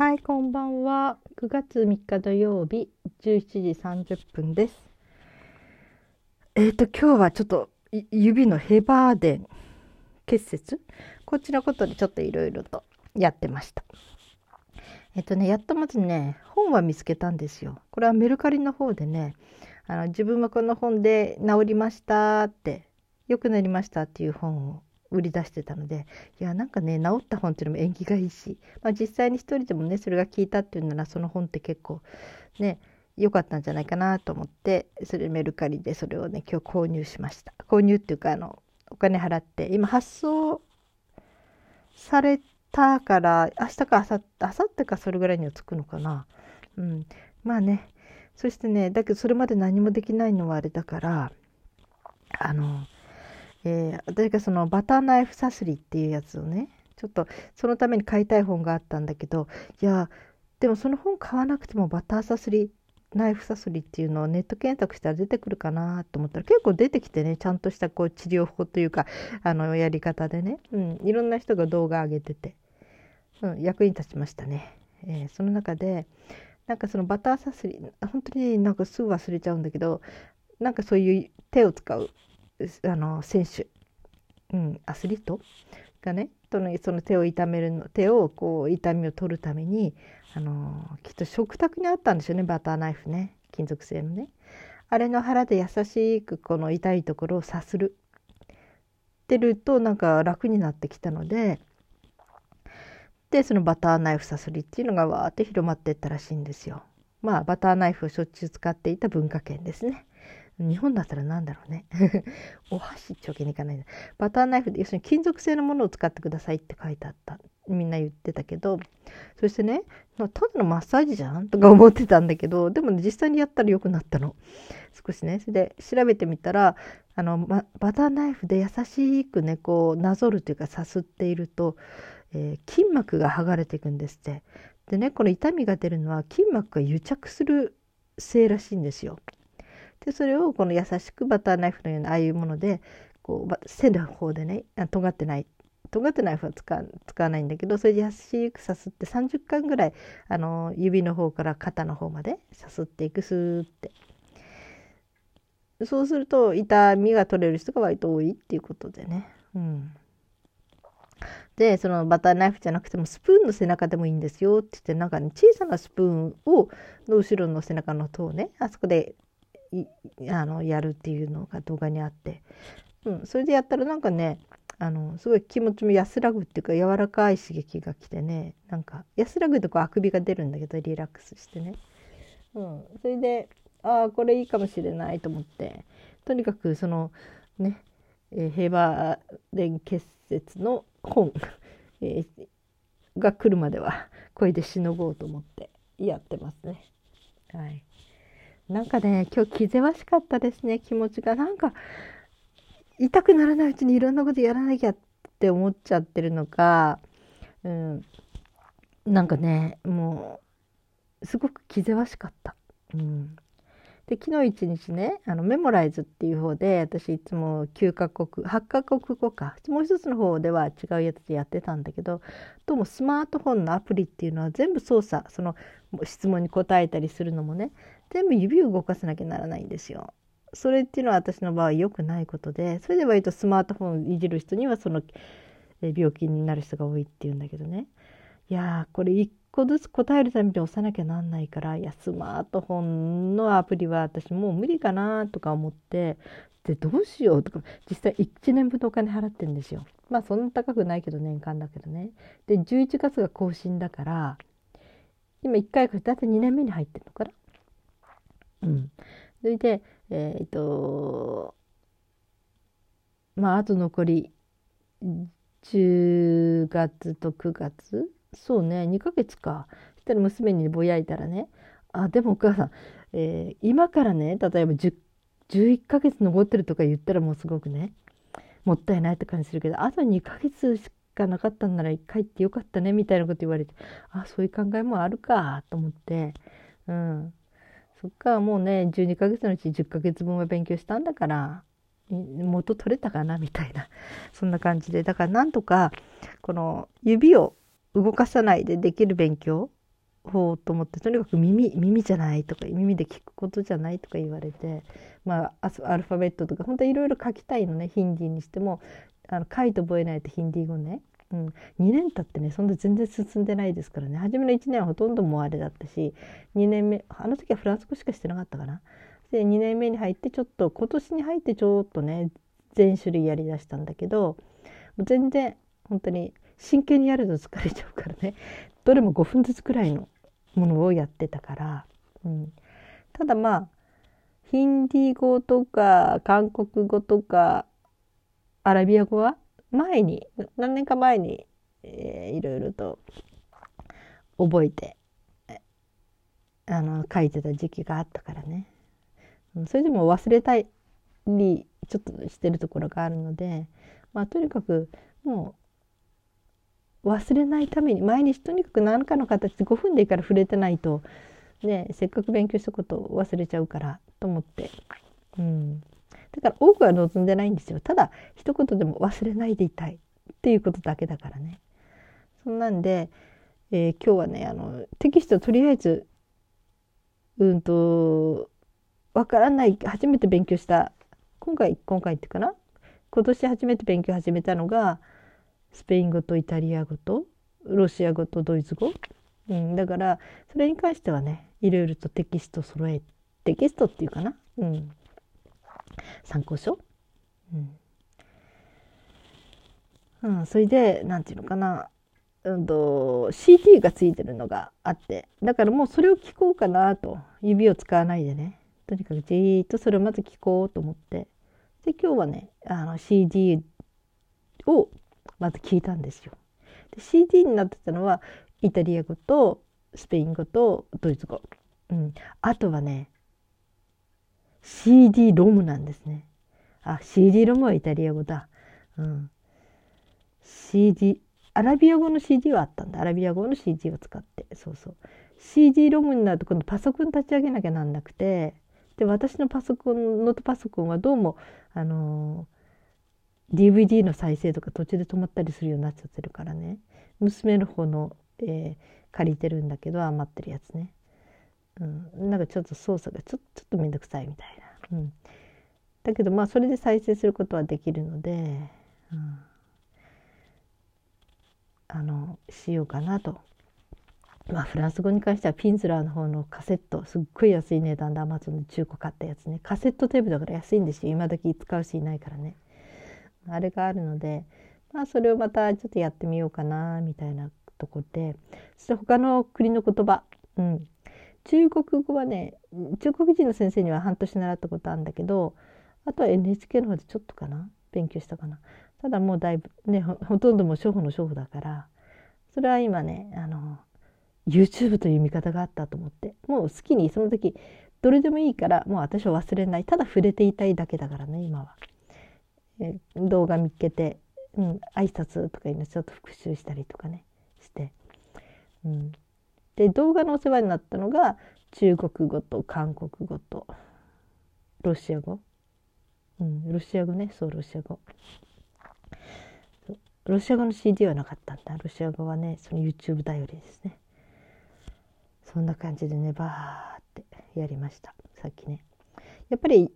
はい、こんばんは。9月3日土曜日、17時30分です。えっ、ー、と、今日はちょっと指のヘバーデン結節？こちのことでちょっといろいろとやってました。えっ、ー、とね、やっとまずね、本は見つけたんですよ。これはメルカリの方でね、あの自分はこの本で治りましたって、良くなりましたっていう本を売り出してたのでいやなんかね治った本っていうのも縁起がいいし、まあ、実際に一人でもねそれが効いたっていうならその本って結構ね良かったんじゃないかなと思ってそれメルカリでそれをね今日購入しました。購入っていうかあのお金払って今発送されたから明日か明後日明後日かそれぐらいには着くのかな。うん。まあね。そしてねだけどそれまで何もできないのはあれだからあのえー、私がそのバターナイフサスリっていうやつをねちょっとそのために買いたい本があったんだけどいやでもその本買わなくてもバターサスリナイフサスリっていうのをネット検索したら出てくるかなと思ったら結構出てきてねちゃんとしたこう治療法というかあのやり方でね、うん、いろんな人が動画上げてて、うん、役に立ちましたね。えー、その中でなんかそのバターサスリ本当になんかすぐ忘れちゃうんだけどなんかそういう手を使うあの選手、うん、アスリート？がねそのその手を痛めるの手をこう痛みを取るためにあのきっと食卓にあったんでしょうねバターナイフね。金属製のね。あれの腹で優しくこの痛いところをさする。ってるとなんか楽になってきたのででそのバターナイフさすりっていうのがわーって広まっていったらしいんですよ。まあバターナイフをしょっちゅう使っていた文化圏ですね。日本だったら何だろうね。お箸っちゃけにいかない。バターナイフで要するに金属製のものを使ってくださいって書いてあった。みんな言ってたけど、そしてね、ただのマッサージじゃんとか思ってたんだけど、でも、ね、実際にやったら良くなったの。少しね。それで調べてみたら、あの、ま、バターナイフで優しくね、こう、なぞるというかさすっていると、えー、筋膜が剥がれていくんですって。でね、この痛みが出るのは筋膜が癒着するせいらしいんですよ。でそれをこの優しくバターナイフのようなああいうものでこう背の方でね尖ってない尖ってナイフは使使わないんだけどそれで優しくさすって30回ぐらいあの指の方から肩の方までさすっていくスーって。そうすると痛みが取れる人が割と多いっていうことでね。うん。でそのバターナイフじゃなくてもスプーンの背中でもいいんですよって言ってなんかね小さなスプーンをの後ろの背中の塔ねあそこであのやるっていうのが動画にあって、うん、それでやったらなんかねあのすごい気持ちも安らぐっていうか柔らかい刺激が来てねなんか安らぐとこうあくびが出るんだけどリラックスしてね、うん、それでああこれいいかもしれないと思って。とにかくそのね、えー、平和連結節の本、えー、が来るまではこれでしのごうと思ってやってますね。はい。なんかね今日気ぜわしかったですね。気持ちが。なんか痛くならないうちにいろんなことやらなきゃって思っちゃってるのか、うん、なんかねもうすごく気ぜわしかった。うん。で昨日一日ねあのメモライズっていう方で私いつも9カ国8カ国語かもう一つの方では違うやつでやってたんだけどどうもスマートフォンのアプリっていうのは全部操作その質問に答えたりするのもね全部指を動かさなきゃならないんですよ。それっていうのは私の場合良くないことでそれで割とスマートフォンいじる人にはその病気になる人が多いっていうんだけどねいやーこれ1個ずつ答えるために押さなきゃなんないからいやスマートフォンのアプリは私もう無理かなとか思ってでどうしようとか実際1年分のお金払ってんですよ。まあそんな高くないけど年間だけどね。で11月が更新だから今1回だって2年目に入ってるのかな。うん。それで、えっ、と、まあ、あと残り10月と9月そうね、2ヶ月か。そしたら娘にぼやいたらね、あ、でもお母さん、えー、今からね、例えば10 11ヶ月残ってるとか言ったらもうすごくね、もったいないって感じするけど、あと2ヶ月しかなかったんなら1回ってよかったねみたいなこと言われて、あ、そういう考えもあるかと思って、うん。そっかもうね12ヶ月のうち10ヶ月分は勉強したんだから元取れたかなみたいなそんな感じでだからなんとかこの指を動かさないでできる勉強方と思ってとにかく耳耳じゃないとか耳で聞くことじゃないとか言われてまあアルファベットとか本当いろいろ書きたいのねヒンディーにしてもあの書いて覚えないとヒンディー語ね、うん、2年経ってねそんな全然進んでないですからね。初めの1年はほとんどもうあれだったし2年目あの時はフランス語しかしてなかったかな。で2年目に入ってちょっと今年に入ってちょっとね全種類やりだしたんだけど全然本当に真剣にやると疲れちゃうからね。どれも5分ずつくらいのものをやってたから、うん、ただまあヒンディー語とか韓国語とかアラビア語は前に何年か前に、えー、いろいろと覚えてあの書いてた時期があったからね。それでも忘れたりちょっとしてるところがあるので、まあ、とにかくもう忘れないために毎日とにかく何かの形で5分でいいから触れてないと、ね、せっかく勉強したことを忘れちゃうからと思って、うん、だから多くは望んでないんですよ。ただ一言でも忘れないでいたいっていうことだけだからね。そんなんで、えー、今日はねあのテキストとりあえずうんとわからない初めて勉強した今回今回っていうかな？今年初めて勉強始めたのがスペイン語とイタリア語とロシア語とドイツ語、うん、だからそれに関してはねいろいろとテキスト揃えテキストっていうかな、うん、参考書、うん。うん、それで何て言うのかな、うんと、CD がついてるのがあって。だからもうそれを聞こうかなと指を使わないでね。とにかくじーっとそれをまず聞こうと思って。で今日はねあの CD をまず聞いたんですよ。で CD になってたのはイタリア語とスペイン語とドイツ語。うん、あとはね CD ロムなんですね。あ CD ロムはイタリア語だ。うん、CD アラビア語の CD はあったんだアラビア語の CD を使ってそうそう CD ロムになると今度パソコン立ち上げなきゃなんなくてで私のパソコンノートパソコンはどうもあのー、DVD の再生とか途中で止まったりするようになっちゃってるからね。娘の方の、えー、借りてるんだけど余ってるやつね、うん、なんかちょっと操作がちょちょっと面倒くさいみたいな、うん、だけどまあそれで再生することはできるので、うん、あのしようかなと。まあ、フランス語に関してはピンズラーの方のカセットすっごい安い値段でアマゾンで中古買ったやつね。カセットテープだから安いんですよ。今時使う人いないからね。あれがあるのでまあそれをまたちょっとやってみようかなみたいなとこでそして他の国の言葉うん。中国語はね中国人の先生には半年習ったことあるんだけどあとは NHK の方でちょっとかな勉強したかな。ただもうだいぶねほとんどもう初歩の初歩だからそれは今ねあの YouTube という見方があったと思ってもう好きにその時どれでもいいからもう私は忘れない。ただ触れていたいだけだからね今は。え動画見つけて、うん、挨拶とかいうのちょっと復習したりとかねして。うん、で動画のお世話になったのが中国語と韓国語とロシア語。うん、ロシア語ねそうロシア語。ロシア語の CD はなかったんだロシア語はねその YouTube 頼りですね。そんな感じでねバーってやりましたさっきねやっぱり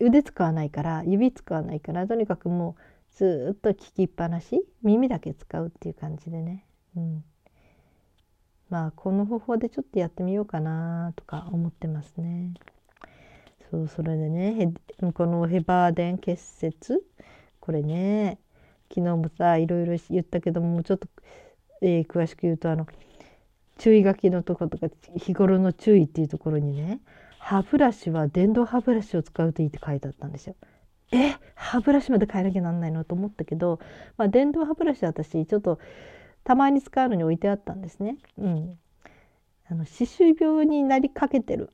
腕使わないから指使わないからとにかくもうずっと聞きっぱなし耳だけ使うっていう感じでね、うん、まあこの方法でちょっとやってみようかなとか思ってますね。そうそれでねこのヘバーデン結節。これね昨日もさいろいろ言ったけどもちょっと、えー、詳しく言うとあの注意書きのとことか日頃の注意っていうところにね歯ブラシは電動歯ブラシを使うといいって書いてあったんですよ。え？歯ブラシまで変えなきゃなんないのと思ったけど、まあ、電動歯ブラシは私ちょっとたまに使うのに置いてあったんですね。うん、あの歯周病になりかけてる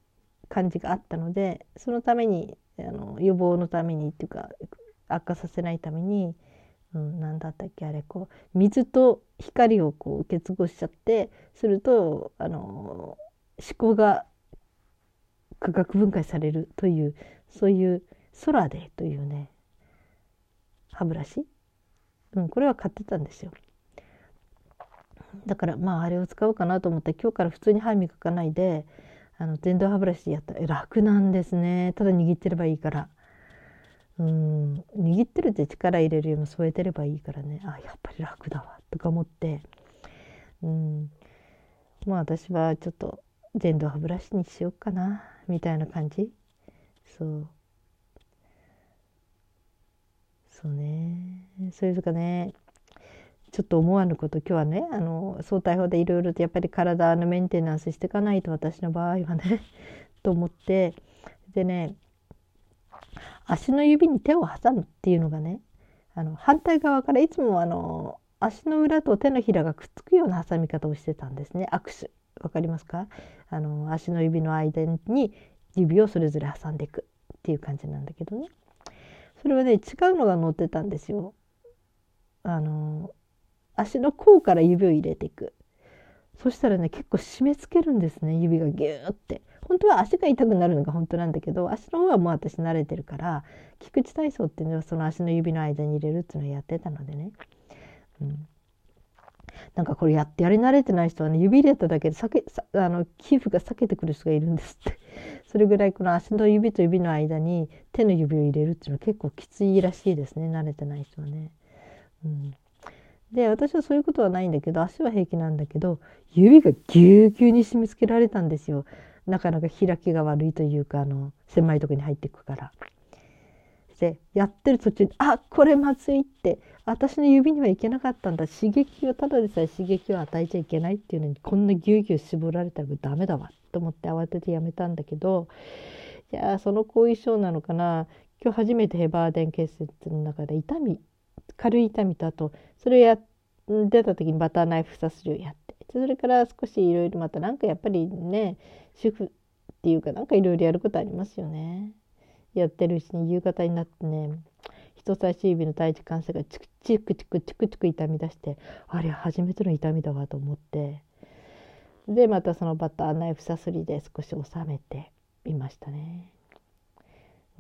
感じがあったのでそのためにあの予防のためにっていうか悪化させないためにうん、何だったっけあれこう水と光をこう結合しちゃってするとあの思考が化学分解されるというそういうソラデというね歯ブラシ、うん、これは買ってたんですよ。だからまああれを使おうかなと思って今日から普通に歯磨かないであの電動歯ブラシでやったら楽なんですね。ただ握ってればいいから。うん握ってるって力入れるよりも添えてればいいからね。あやっぱり楽だわとか思って。うん。まあ私はちょっと電動歯ブラシにしようかなみたいな感じ？そう。そうね。そういうかねちょっと思わぬこと今日はねあの相対法でいろいろとやっぱり体のメンテナンスしていかないと私の場合はね と思ってでね足の指に手を挟むっていうのがねあの反対側からいつもあの足の裏と手のひらがくっつくような挟み方をしてたんですね握手。わかりますか？あの足の指の間に指をそれぞれ挟んでいくっていう感じなんだけどね。それはね違うのが載ってたんですよ。あの足の甲から指を入れていく。そしたらね結構締め付けるんですね指がギューって。本当は足が痛くなるのが本当なんだけど足の方はもう私慣れてるから菊池体操っていうのはその足の指の間に入れるっていうのをやってたのでね、うん、なんかこれやってやり慣れてない人はね指入れただけでけあの皮膚が裂けてくる人がいるんですって それぐらいこの足の指と指の間に手の指を入れるっていうのは結構きついらしいですね慣れてない人はね。うんで私はそういうことはないんだけど足は平気なんだけど指がぎゅうぎゅうに締め付けられたんですよなかなか開きが悪いというかあの狭いとこに入っていくから。でやってる途中に「あこれまずい」って私の指にはいけなかったんだ。刺激をただでさえ刺激を与えちゃいけないっていうのにこんなぎゅうぎゅう絞られたらダメだわ。と思って慌ててやめたんだけどいやその後遺症なのかな。今日初めてヘバーデン結節の中で痛み軽い痛みとあとそれをや出た時にバターナイフさするをやってそれから少しいろいろまたなんかやっぱりね主婦っていうかなんかいろいろやることありますよね。やってるうちに夕方になってね人差し指の体重関節がチクチクチクチクチク痛み出してあれ初めての痛みだわと思って。でまたそのバターナイフさすりで少し収めていましたね。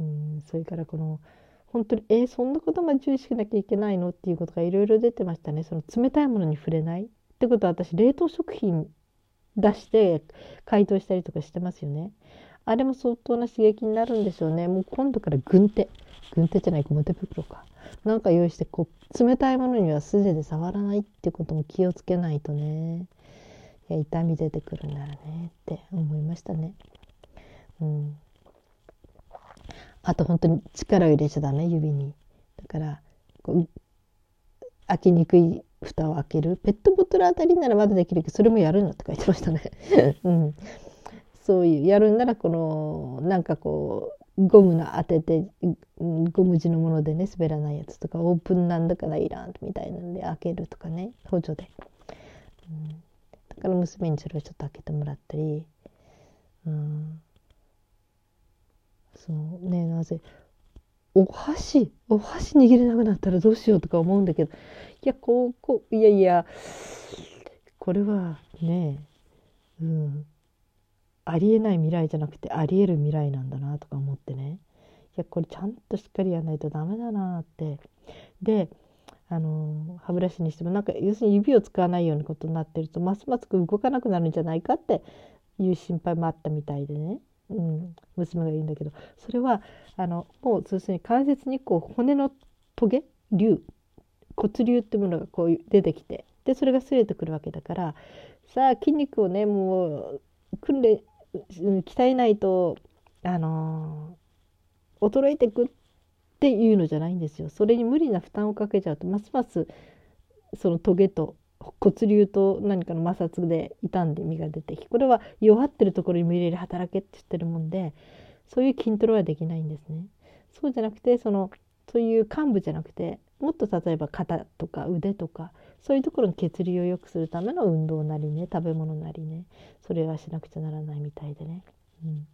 うんそれからこの本当にえー、そんなことまで注意しなきゃいけないの？っていうことがいろいろ出てましたね。その冷たいものに触れない？ってことは私冷凍食品出して解凍したりとかしてますよね。あれも相当な刺激になるんでしょうね。もう今度から軍手。軍手じゃないゴム手袋か。なんか用意してこう冷たいものには素手で触らないってことも気をつけないとね。いや痛み出てくるんならねって思いましたね。うん。あと本当に力を入れちゃダメ指に。だからこう開きにくい蓋を開ける。ペットボトルあたりならまだできるけどそれもやるのって書いてましたね、うん、そういうやるんならこのなんかこうゴムの当ててゴム地のものでね滑らないやつとかオープンなんだからいらんみたいなんで開けるとかね補助で、うん、だから娘にそれをちょっと開けてもらったり、うん、そう。ねなぜお箸お箸握れなくなったらどうしようとか思うんだけど。いやこうこういやいやこれはねうん。ありえない未来じゃなくてありえる未来なんだなとか思ってね。いやこれちゃんとしっかりやらないとダメだなって。であの歯ブラシにしてもなんか要するに指を使わないようなことになってるとますます動かなくなるんじゃないかっていう心配もあったみたいでね。うん、娘が言うんだけど。それはあのもう要するに関節にこう骨のトゲ竜骨竜ってものがこう出てきて。でそれが擦れてくるわけだからさあ筋肉をねもう訓練鍛えないとあのー、衰えていくっていうのじゃないんですよ。それに無理な負担をかけちゃうとますますそのトゲと骨流と何かの摩擦で傷んで身が出てきこれは弱ってるところに無理やり働けって言ってるもんでそういう筋トレはできないんですね。そうじゃなくてそのそういう幹部じゃなくてもっと例えば肩とか腕とかそういうところの血流を良くするための運動なりね食べ物なりねそれはしなくちゃならないみたいでね。うん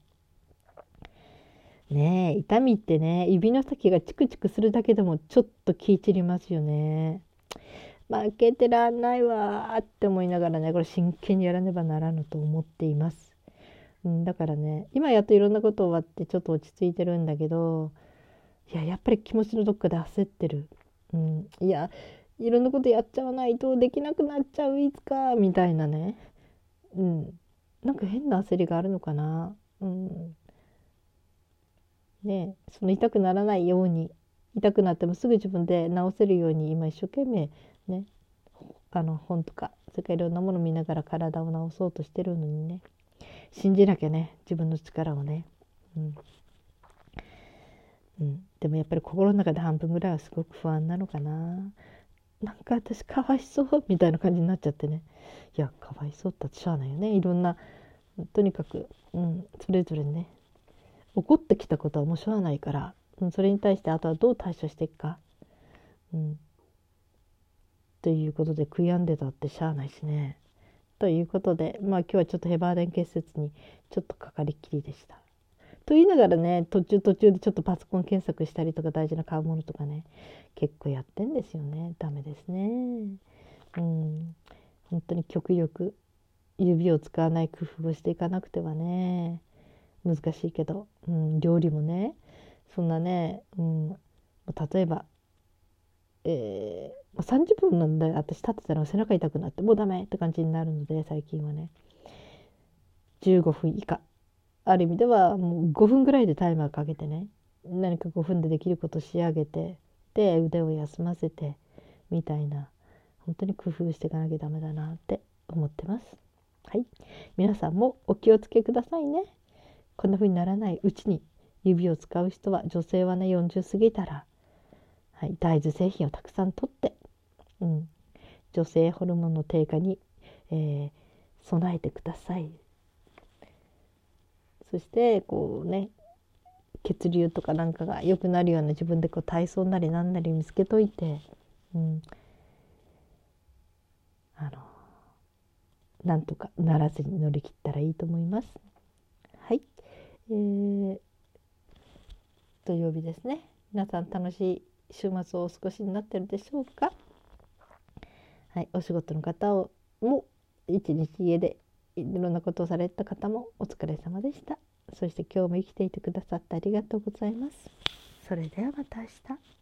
ねえ痛みってね指の先がチクチクするだけでもちょっと気散りますよね。負けてらんないわって思いながらねこれ真剣にやらねばならぬと思っています。うん、だからね今やっといろんなこと終わってちょっと落ち着いてるんだけどいややっぱり気持ちのどっかで焦ってる。うん、いやいろんなことやっちゃわないとできなくなっちゃう。いつかみたいなね。うん。なんか変な焦りがあるのかな。うん。ねその痛くならないように。痛くなってもすぐ自分で治せるように今一生懸命ね。あの本とかそれからいろんなもの見ながら体を治そうとしてるのにね。信じなきゃね。自分の力をね、うん。うん、でもやっぱり心の中で半分ぐらいはすごく不安なのかな。なんか私かわいそうみたいな感じになっちゃってね。いやかわいそうってしゃあないよね。いろんなとにかく、うん、それぞれね。起こってきたことはもうしょうがないから、うん、それに対してあとはどう対処していくか、うん、ということで悔やんでたってしゃあないしね。ということでまあ今日はちょっとヘバーデン結節にちょっとかかりっきりでした。と言いながらね途中途中でちょっとパソコン検索したりとか大事な買うものとかね結構やってんですよね。ダメですね。うん。本当に極力指を使わない工夫をしていかなくてはね難しいけど、うん、料理もねそんなね、うん、例えば、えー、30分なんで私立ってたら背中痛くなってもうダメって感じになるので最近はね。15分以下。ある意味ではもう5分ぐらいでタイマーかけてね何か5分でできること仕上げてで腕を休ませてみたいな本当に工夫していかなきゃダメだなって思ってます。はい、皆さんもお気をつけくださいね。こんな風にならないうちに指を使う人は女性はね40過ぎたら、はい、大豆製品をたくさんとって、うん、女性ホルモンの低下に、えー、備えてください。そしてこうね血流とかなんかが良くなるような自分でこう体操なりなんなり見つけといて、うん、あのなんとかならずに乗り切ったらいいと思います。はい、えー、土曜日ですね。皆さん楽しい週末をお過ごしになってるでしょうか？はい。お仕事の方をも一日家でいろんなことをされた方もお疲れ様でした。そして今日も生きていてくださってありがとうございます。それではまた明日。